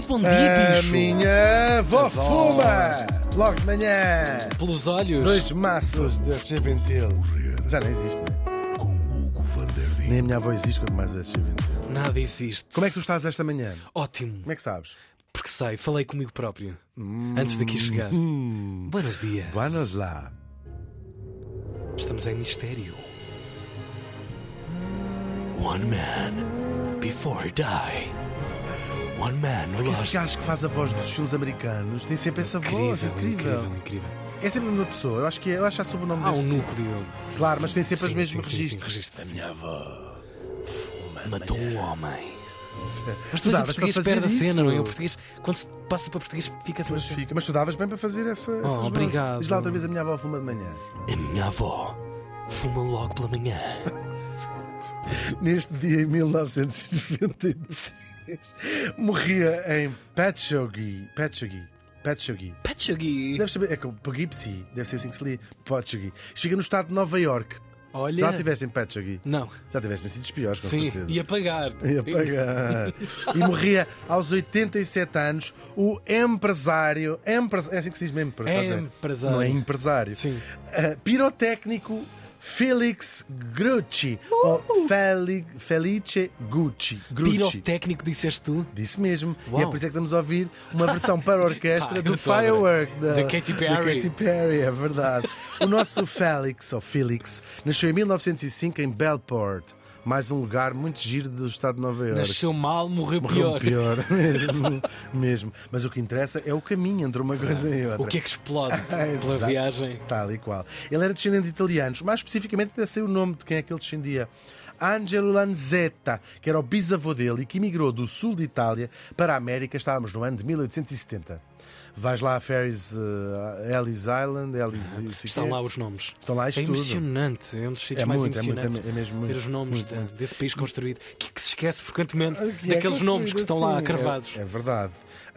Muito bom dia, A bicho. minha avó Avó. fuma! Logo de manhã! Pelos olhos. Dois maços de SG Ventil. Já não existe, não é? com Hugo van der Ding. Nem a minha avó existe quanto mais o SG Ventil. Nada existe. Como é que tu estás esta manhã? Ótimo. Como é que sabes? Porque sei, falei comigo próprio. Antes daqui chegar. Buenos dias. Buenos lá. Estamos em mistério. One man before he dies. One man Esse lost. gajo que faz a voz dos filmes americanos tem sempre essa voz incrível. incrível, incrível. É sempre uma pessoa. Eu acho que é, eu acho soube o nome Há desse um tipo. núcleo. Claro, mas tem sempre os mesmos registros. registros. A minha avó fuma. Matou um homem. Mas depois o português perde a cena, não é? O português, quando se passa para português, fica sempre Mas, assim. fica. mas tu davas bem para fazer essa. essas vozes. obrigado. Diz lá outra vez a minha avó fuma de manhã. A minha avó fuma logo pela manhã. Neste dia em 1993 morria em Patchogue. Patchogue. Patchogue. Patchogue. Deve saber, é que o Poughkeepsie, deve ser assim que se lê. Patchogue. Isto fica no estado de Nova York. Olha. Já estiveste em Patchogue? Não. Já estiveste em sítios piores, com Sim, certeza. ia pagar. Ia pagar. e morria aos 87 anos o empresário. Empre... É assim que se diz mesmo, acaso é. Empresário. Não é empresário. Sim. Uh, pirotécnico Felix Grucci. Ou Feli... Felice Gucci. Grucci. Pirotécnico, disseste tu? Disse mesmo. E Uau. é por isso é que estamos a ouvir uma versão para orquestra Pá, do. Firework da, Da Katy Perry. da Katy Perry, é verdade. O nosso Felix, ou Felix, nasceu em 1905 em Bellport. Mais um lugar muito giro do estado de Nova Iorque. Nasceu mal, morreu, Morreu pior. pior, mesmo, mesmo. Mas o que interessa é o caminho entre uma coisa e outra. O que é que explode pela Exato. viagem? Tal e qual. Ele era descendente de italianos, mais especificamente até sei o nome de quem é que ele descendia. Angelo Lanzetta, que era o bisavô dele e que emigrou do sul de Itália para a América, estávamos no ano de 1870. Vais lá a Ferries uh, Ellis Island, Ellis, Estão lá os nomes. Estão lá isto É tudo. emocionante. É um dos sítios É mais muito, é muito, emocionantes. é mesmo muito, Ver os nomes muito, de- desse país construído. Que, que se esquece frequentemente Que é daqueles nomes que estão lá assim. cravados. É, é verdade.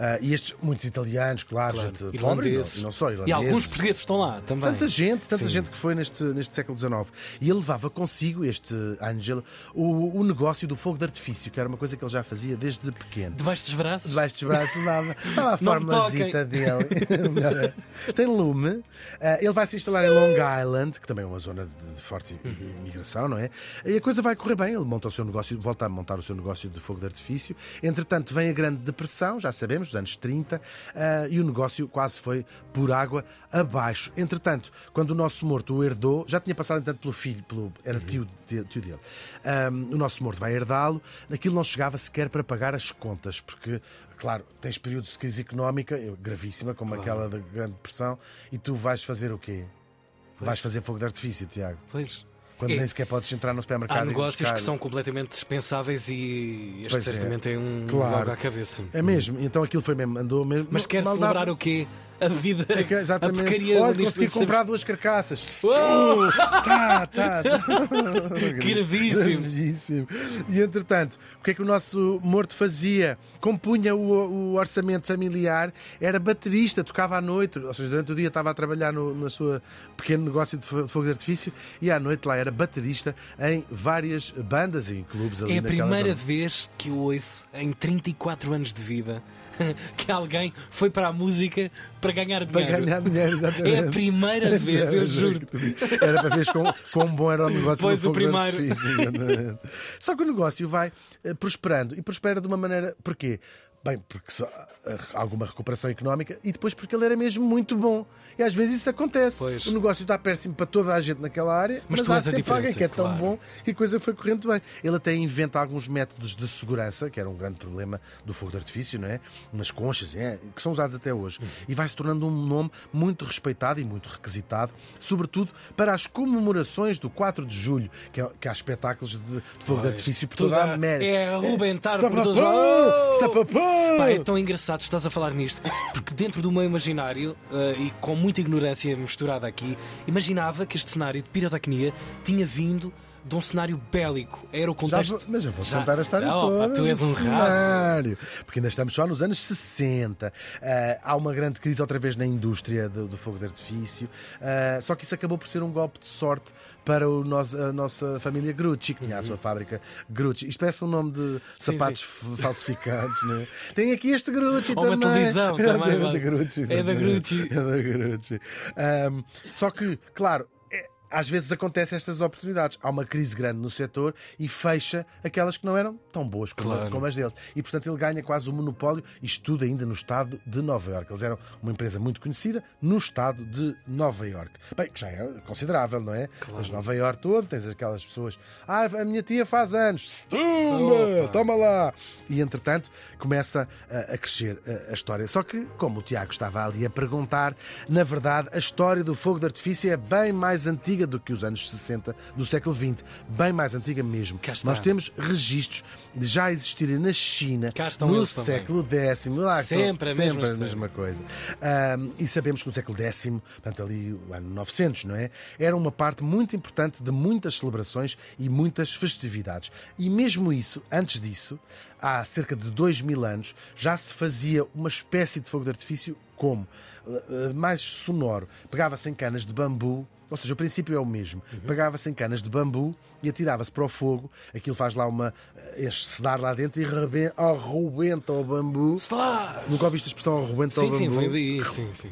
Ah, e estes, muitos italianos, claro, Claro. gente pobre, e não, e não só E irlandeses. alguns portugueses estão lá também. Tanta gente, tanta Sim. gente que foi neste, neste século XIX. E ele levava consigo, este Angelo, o, o negócio do fogo de artifício, que era uma coisa que ele já fazia desde pequeno. Debaixo dos braços? Debaixo dos braços levava, estava a formazita dele. Tem lume. Ah, ele vai se instalar em Long Island, que também é uma zona de, de forte Uhum. imigração, não é? E a coisa vai correr bem. Ele monta o seu negócio, volta a montar o seu negócio de fogo de artifício. Entretanto, vem a Grande Depressão, já sabemos, dos anos 30, ah, e o negócio quase foi por água abaixo. Entretanto, quando o nosso morto o herdou, já tinha passado entanto pelo filho, pelo, era Uhum. tio, tio, tio dele. O nosso morto vai herdá-lo, aquilo não chegava sequer para pagar as contas, porque, claro, tens períodos de crise económica gravíssima, como aquela da Grande Depressão, e tu vais fazer o quê? Vais fazer fogo de artifício, Tiago. Pois. Quando É. nem sequer podes entrar no supermercado. Há negócios buscar. que são completamente dispensáveis e este Pois é. certamente é um Claro. logo à cabeça. É mesmo, então aquilo foi mesmo, andou mesmo. Mas quer celebrar dava. o quê? A vida. É que, a exatamente. porcaria Olha, consegui comprar duas carcaças. Uou! tá, tá. Gravíssimo. Gravíssimo. E entretanto, o que é que o nosso morto fazia? Compunha o, o orçamento familiar, era baterista, tocava à noite, ou seja, durante o dia estava a trabalhar no, na sua pequeno negócio de fo- de fogo de artifício e à noite lá era baterista em várias bandas e clubes ali É a primeira zona. vez que eu ouço em 34 anos de vida que alguém foi para a música para ganhar Para dinheiro. ganhar dinheiro, exatamente. É a primeira vez, eu juro. Era para ver quão, quão bom era o negócio Pois, o primeiro. exatamente. Só que o negócio vai eh, prosperando e prospera de uma maneira. Porquê? Bem, porque só, eh, alguma recuperação económica e depois porque ele era mesmo muito bom. E às vezes isso acontece. Pois. O negócio está péssimo para toda a gente naquela área, Mas mas, há sempre alguém que é tão claro. bom que a coisa foi correndo bem. Ele até inventa alguns métodos de segurança, que era um grande problema do fogo de artifício, não é? Umas conchas, é? que são usados até hoje. Uhum. E vai se tornando um nome muito respeitado e muito requisitado, sobretudo para as comemorações do 4 de julho, que, é, que há espetáculos de, de fogo de Pois. artifício por Tudo toda a- América. é arrebentar por Stapapão! todos. Stapapão! Pá, é tão engraçado que estás a falar nisto, porque dentro do meu imaginário eh, e com muita ignorância misturada aqui, imaginava que este cenário de pirotecnia tinha vindo de um cenário bélico. Era o Já contexto. vou- mas eu vou Já- contar a história opa, toda. tu és um cenário. Porque ainda estamos só nos anos 60. Ah, há uma grande crise outra vez na indústria do, do fogo de artifício. Ah, só que isso acabou por ser um golpe de sorte para o nosso- a nossa família Grucci, que tinha a sua fábrica Grucci. Isto parece um nome de Uhum. Sim, sapatos f- falsificados, não é? Tem aqui este Grucci Ou uma também. televisão É também, da- vai. da Grucci, É da. Grucci. É da Grucci. Ahm, só que, claro, é- às vezes acontecem estas oportunidades. Há uma crise grande no setor e fecha aquelas que não eram tão boas como, Claro. como as deles. E, portanto, ele ganha quase o monopólio, isto tudo ainda no estado de Nova Iorque. Eles eram uma empresa muito conhecida no estado de Nova Iorque. Bem, que já é considerável, não é? Mas Nova Iorque todo, tens aquelas pessoas. Ah, a minha tia faz anos. Opa! Toma lá! E, entretanto, começa a, a crescer a, a história. Só que, como o Tiago estava ali a perguntar, na verdade, a história do fogo de artifício é bem mais antiga do que os anos 60 do século XX. Bem mais antiga mesmo. Nós temos registros de já existirem na China no eles também. século X. Lá Sempre a mesma sempre a história. mesma coisa. Ahm, e sabemos que no século X, portanto ali o ano 900, não é? Era uma parte muito importante de muitas celebrações e muitas festividades. E mesmo isso, antes disso, há cerca de dois mil anos, já se fazia uma espécie de fogo de artifício como? Eh, mais sonoro. Pegava-se em canas de bambu, ou seja, o princípio é o mesmo. Pegava-se em canas de bambu e atirava-se para o fogo. Aquilo faz lá uma. eh, este sedar lá dentro e reben- arrebenta o bambu. Lá! Nunca ouviste a expressão arrebenta Sim, o sim, bambu? foi daí. Sim, sim.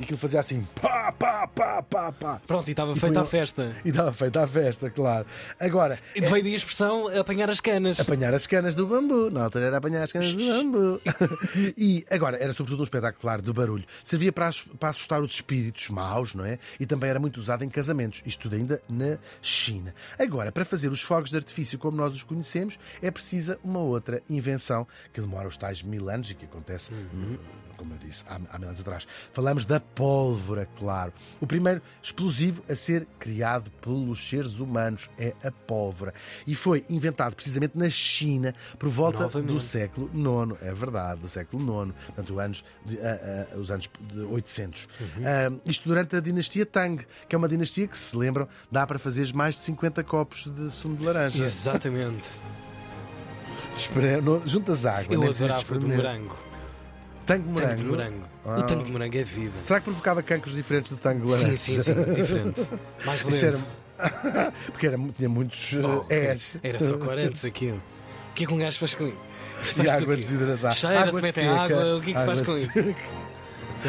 E aquilo fazia assim, pá, pá, pá, pá, pá. Pronto, e estava feita a festa. E estava feita a festa, claro. Agora, E veio daí a expressão apanhar as canas. apanhar as canas do bambu. Na altura era apanhar as canas do bambu. e agora, era sobretudo um espetáculo, claro, de barulho. Servia para, para assustar os espíritos maus, não é? E também era muito usado em casamentos. Isto tudo ainda na China. Agora, para fazer os fogos de artifício como nós os conhecemos, é precisa uma outra invenção que demora os tais mil anos e que acontece. hum, Como eu disse, há, há mil anos atrás. Falamos da pólvora, claro. O primeiro explosivo a ser criado pelos seres humanos é a pólvora. E foi inventado precisamente na China por volta Novamente. do século IX. É verdade, do século IX. Portanto, anos de- os anos de 800. Ah, isto durante a dinastia Tang, que é uma dinastia que, se lembram, dá para fazer mais de 50 copos de sumo de laranja. Exatamente. No- Juntas água. Eu precisas adorava de morango. Tango de Tango morango. de morango. O tango de morango é vida. Será que provocava cancros diferentes do tango de laranja? Sim, sim, sim. Diferente. Mais Isso era- lento. Porque era, tinha muitos Oh, és. Era só 40 aquilo. O que é que um gajo faz com isso? E água desidratada. Cheira, água se mete seca. água, o que é que se faz com isso?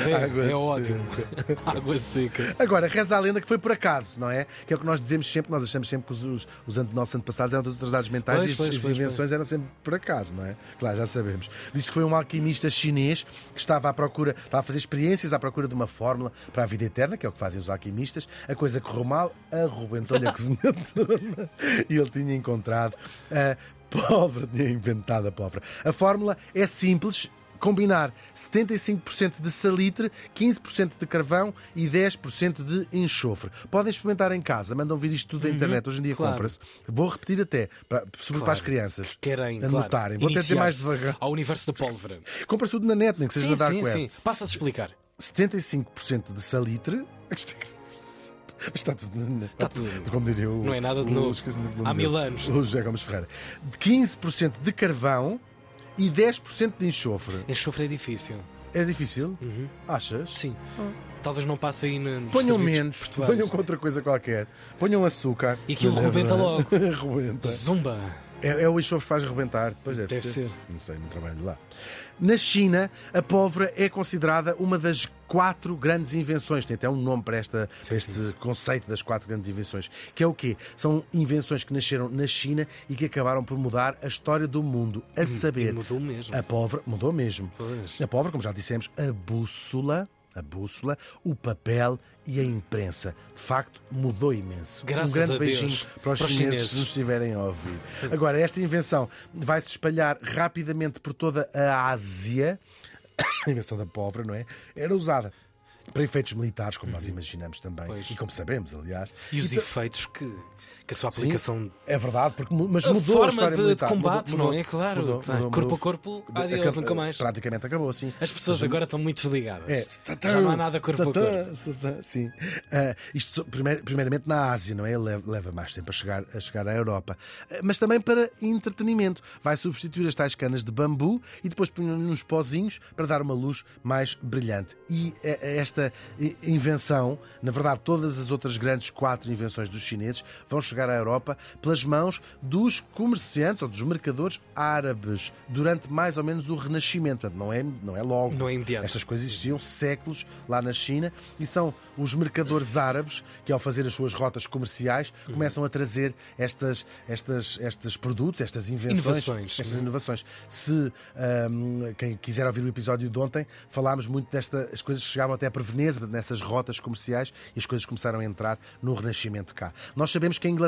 É, Água é ótimo. Água seca. Agora, reza a lenda que foi por acaso, não é? Que é o que nós dizemos sempre, nós achamos sempre que os, os, os ante- nossos antepassados eram todos atrasados mentais Pois, e as, pois, as pois, invenções eram sempre por acaso, não é? Claro, já sabemos. Diz que foi um alquimista chinês que estava à procura, estava a fazer experiências à procura de uma fórmula para a vida eterna, que é o que fazem os alquimistas. A coisa correu mal, arrebentou-lhe a cozinha e ele tinha encontrado a pólvora, tinha inventado a pólvora. A fórmula é simples, combinar 75% de salitre, 15% de carvão e 10% de enxofre. Podem experimentar em casa, mandam vir isto tudo da internet, hoje em dia Uhum. claro. compra-se. Vou repetir até, para, sobretudo Claro. para as crianças. Querem, Anotarem. claro, Vou até dizer mais devagar. Ao universo da pólvora. Compra-se tudo na net, nem que seja Sim, no Dark sim, Web. sim. Passa-se a explicar. 75% de salitre. Está tudo na net. Está tudo. Como diria o. Não é nada de o- novo. Há mil anos. O José Gomes Ferreira. 15% de carvão e 10% de enxofre. Enxofre é difícil. É difícil? Uhum. Achas? Sim. Talvez não passe aí nos Ponham menos, portuários. ponham com outra coisa qualquer. Ponham açúcar. E aquilo é rebenta logo. rebenta. Zumba. É, é o enxofre que faz rebentar. Pois deve, Deve ser. Não sei, não trabalho lá. Na China, a pólvora é considerada uma das quatro grandes invenções. Tem até um nome para, esta, para este conceito das quatro grandes invenções. Que é o quê? São invenções que nasceram na China e que acabaram por mudar a história do mundo. A saber, E mudou mesmo. a pólvora mudou mesmo. Pois. A pólvora, como já dissemos, a bússola, a bússola, o papel e a imprensa. De facto, mudou imenso. Graças um grande a Deus. beijinho para os, Para chineses, chineses. se nos estiverem a ouvir. Agora, esta invenção vai se espalhar rapidamente por toda a Ásia. A invenção da pólvora, não é? Era usada para efeitos militares, como nós imaginamos também. Pois. E como sabemos, aliás. E os ta- efeitos que, que a sua aplicação É verdade, porque, mas A mudou a forma história de- de combate, Mudou- não é? Claro, mudou- mudou- Corpo a mudou. corpo, De- adeus, acaba- nunca mais. Praticamente acabou, sim. As pessoas agora estão muito desligadas. É, Já não há nada corpo a corpo. Sim. Ah, isto primeir- primeiramente na Ásia, não é? Leva, leva mais tempo a chegar, a chegar à Europa. Ah, mas também para entretenimento. Vai substituir as tais canas de bambu e depois põe nos pozinhos para dar uma luz mais brilhante. E eh, esta invenção, na verdade, todas as outras grandes quatro invenções dos chineses vão chegar à Europa pelas mãos dos comerciantes ou dos mercadores árabes durante mais ou menos o Renascimento. Portanto, não é, não é logo. Não é imediato. Estas coisas existiam séculos lá na China e são os mercadores árabes que, ao fazer as suas rotas comerciais, começam a trazer estas, estas, estes produtos, estas invenções, Inovações, estas não é? inovações. Se ahm, quem quiser ouvir o episódio de ontem, falámos muito destas coisas que chegavam até a Veneza, nessas rotas comerciais, e as coisas começaram a entrar no Renascimento cá. Nós sabemos que Inglaterra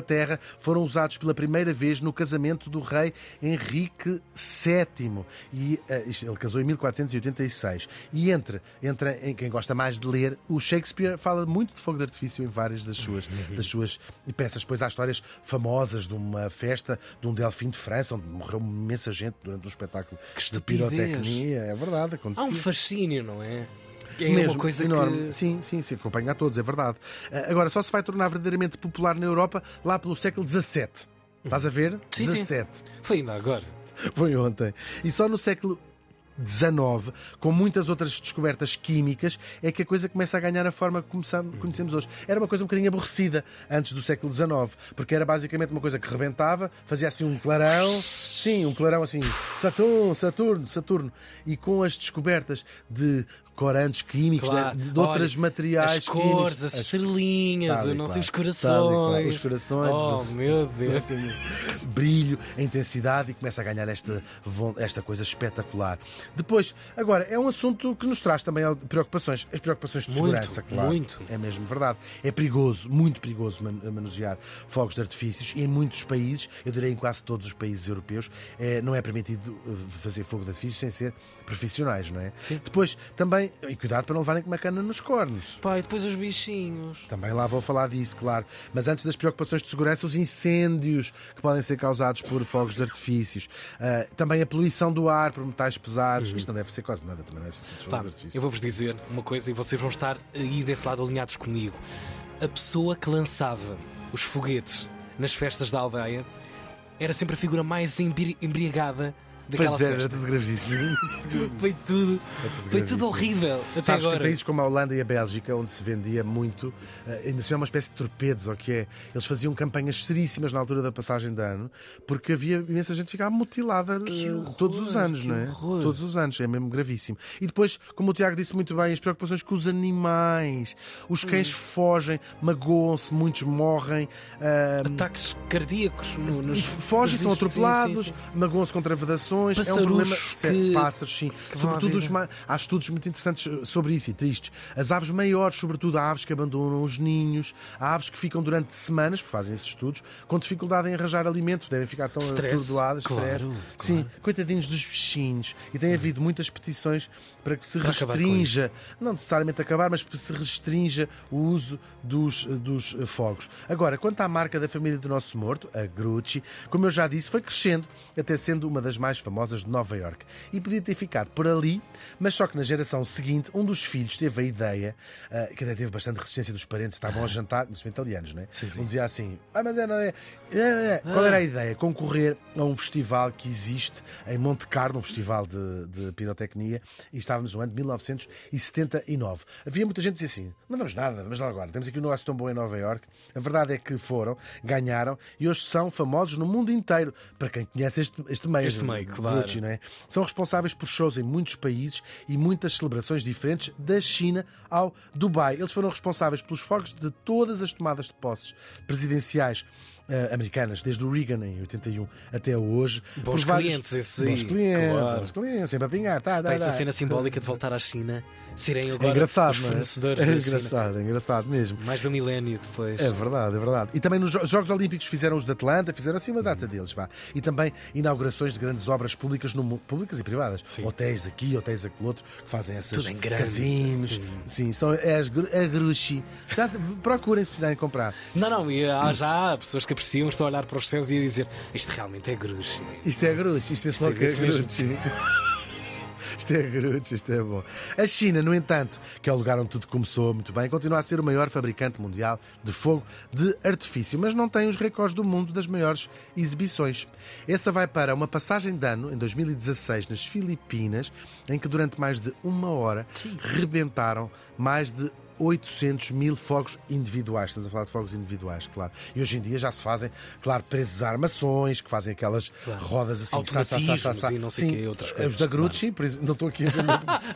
foram usados pela primeira vez no casamento do rei Henrique VII. E isto- ele casou em 1486. E entre, entre em quem gosta mais de ler, o Shakespeare fala muito de fogo de artifício em várias das suas, das suas peças. Depois há histórias famosas de uma festa de um Delfim de França, onde morreu imensa gente durante um espetáculo de estupidez. pirotecnia. É verdade, Há acontecia. um fascínio, não é? É Mesmo, uma coisa enorme. que. Sim, sim, sim, acompanha a todos, é verdade. Ah, Agora, só se vai tornar verdadeiramente popular na Europa lá pelo século XVII. Estás a ver? Sim, sim. 17. Foi ainda agora. Foi ontem. E só no século XIX, com muitas outras descobertas químicas, é que a coisa começa a ganhar a forma que começamos- conhecemos hoje. Era uma coisa um bocadinho aborrecida antes do século XIX, porque era basicamente uma coisa que rebentava, fazia assim um clarão, sim, um clarão assim, Saturno, Saturno, Saturno. E com as descobertas de corantes químicos, Claro. de, de outros Olha, materiais As cores, químicos, as as- estrelinhas, eu não sei, qual, os corações. qual, os corações, Oh, os- meu Deus. brilho, a intensidade e começa a ganhar esta, esta coisa espetacular. Depois, agora, é um assunto que nos traz também preocupações. As preocupações de Muito, segurança, claro. muito. É mesmo verdade. É perigoso, muito perigoso man- manusear fogos de artifícios e em muitos países, eu direi em quase todos os países europeus, é, não é permitido eh, fazer fogo de artifício sem ser profissionais, não é? Sim. Depois, também, e cuidado para não levarem com uma cana nos cornos. Pai, depois os bichinhos. Também lá vou falar disso, claro. Mas antes das preocupações de segurança, os incêndios que podem ser causados por fogos de artifícios. Ah, também a poluição do ar por metais pesados. Isto não deve ser quase nada, também não é assim, Pá, eu vou-vos dizer uma coisa e vocês vão estar aí desse lado alinhados comigo. A pessoa que lançava os foguetes nas festas da aldeia era sempre a figura mais embri- embriagada daquela Pois é, era festa. tudo gravíssimo. Foi tudo, É tudo foi tudo horrível. Até Sabes que agora. países como a Holanda e a Bélgica, onde se vendia muito, eh, ainda se chama uma espécie de torpedos, ou que é, eles faziam campanhas seríssimas na altura da passagem de ano, porque havia imensa gente que ficava mutilada eh, horror, todos os anos, que não é? horror. Todos os anos, é mesmo gravíssimo. E depois, como o Tiago disse muito bem, as preocupações com os animais. Os cães Hum. fogem, magoam-se, muitos morrem. ah, Ataques cardíacos no- nos. Fogem, nos são atropelados, sim, sim. magoam-se vedações. é um problema. que- Pássaros, sim. Sobretudo, os ma- há estudos muito interessantes sobre isso e tristes. As aves maiores, sobretudo há aves que abandonam os ninhos, há aves que ficam durante semanas, porque fazem esses estudos, com dificuldade em arranjar alimento, devem ficar tão atordoadas, Claro, stress. claro. Sim, coitadinhos dos bichinhos. E tem havido muitas petições para que se Para restrinja, não necessariamente acabar, mas que se restrinja o uso dos, dos eh, fogos. Agora, quanto à marca da família do nosso morto, a Grucci, como eu já disse, foi crescendo até sendo uma das mais famosas de Nova York. E podia ter ficado por ali, mas só que na geração seguinte, um dos filhos teve a ideia, ah, que até teve bastante resistência dos parentes, estavam a jantar, mas italianos, não é? Sim, sim. Um dizia assim: Ah, mas é, não é. é, é. Qual era a ideia? Concorrer a um festival que existe em Monte Carlo, um festival de, de pirotecnia, e estávamos no ano de 1979. Havia muita gente que dizia assim: não vamos nada, vamos lá agora, temos aqui um negócio tão bom em Nova York. A verdade é que foram, ganharam e hoje são famosos no mundo inteiro. Para quem conhece este, este meio, Este meio, claro. Gucci, não é? São responsáveis por shows em muitos países e muitas celebrações diferentes, da China ao Dubai. Eles foram responsáveis pelos fogos de todas as tomadas de posses presidenciais eh, americanas, desde o Reagan em 81 até hoje. Bons vários- clientes, esses Bons clientes, claro. bons clientes, sempre a pingar. Tá, tá, Pá, essa tá. cena simbólica de voltar à China, serem É agora engraçado, os é? fornecedores É China. engraçado, é engraçado mesmo. Mais de um milénio depois. É verdade, é verdade. E também nos Jo- Jogos Olímpicos fizeram os de Atlanta, fizeram assim uma data deles, vá. E também inaugurações de grandes obras públicas no públicas e privadas. Sim. Hotéis aqui, hotéis aquele outro, que fazem essas Tudo em grande. casinos. Sim, são é as a Grushi. Já te- procurem se precisarem comprar. Não, não, e há já pessoas que apreciam estão a olhar para os céus e a dizer isto realmente é Grucci. Isto é Grucci, isto é logo que é Grucci. Isto é grudes, isto é bom. A China, no entanto, que é o lugar onde tudo começou muito bem, continua a ser o maior fabricante mundial de fogo de artifício, mas não tem os recordes do mundo das maiores exibições. Essa vai para uma passagem de ano, em 2016, nas Filipinas, em que durante mais de uma hora rebentaram mais de 800 mil fogos individuais. Estamos a falar de fogos individuais, claro. E hoje em dia já se fazem, claro, presos a armações, que fazem aquelas claro. rodas assim, sa, sa, sa, sa, e não sei sim, que, outras coisas. Os da Grucci, claro. não estou aqui a ver.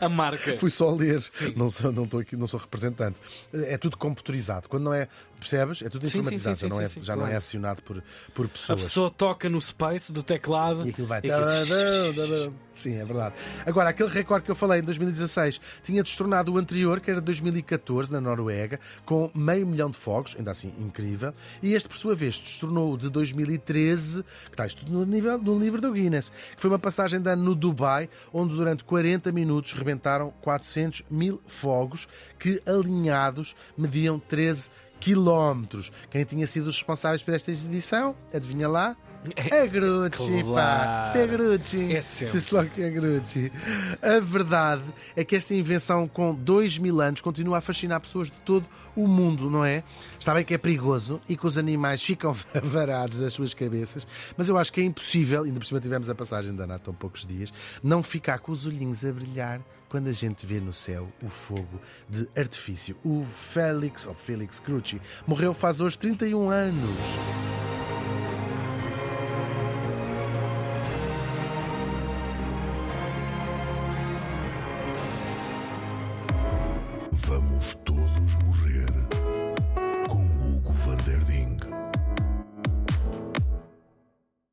a marca. Fui só ler, não sou, não estou aqui, não sou representante. É tudo computarizado. Quando não é Percebes? É tudo informatizado, sim, sim, sim, não é, já claro. não é acionado por, por pessoas. A pessoa toca no space do teclado e aquilo vai. E aquilo... Sim, é verdade. Agora, aquele recorde que eu falei em 2016 tinha destornado o anterior, que era 2014, na Noruega, com meio milhão de fogos, ainda assim incrível, e este, por sua vez, destornou o de 2013, que está isto no, nível, no livro do Guinness, que foi uma passagem de ano no Dubai, onde durante 40 minutos rebentaram 400 mil fogos que, alinhados, mediam 13 quilómetros. Quem tinha sido os responsáveis por esta exibição? Adivinha lá? É Grucci, claro. pá. Isto é Grucci. É sempre. logo que é Grucci. A verdade é que esta invenção com dois mil anos continua a fascinar pessoas de todo o mundo, não é? Está bem que é perigoso e que os animais ficam varados das suas cabeças, mas eu acho que é impossível, ainda por cima tivemos a passagem da Ana há poucos dias, não ficar com os olhinhos a brilhar quando a gente vê no céu o fogo de artifício. O Félix, ou Félix Grucci, morreu faz hoje 31 anos.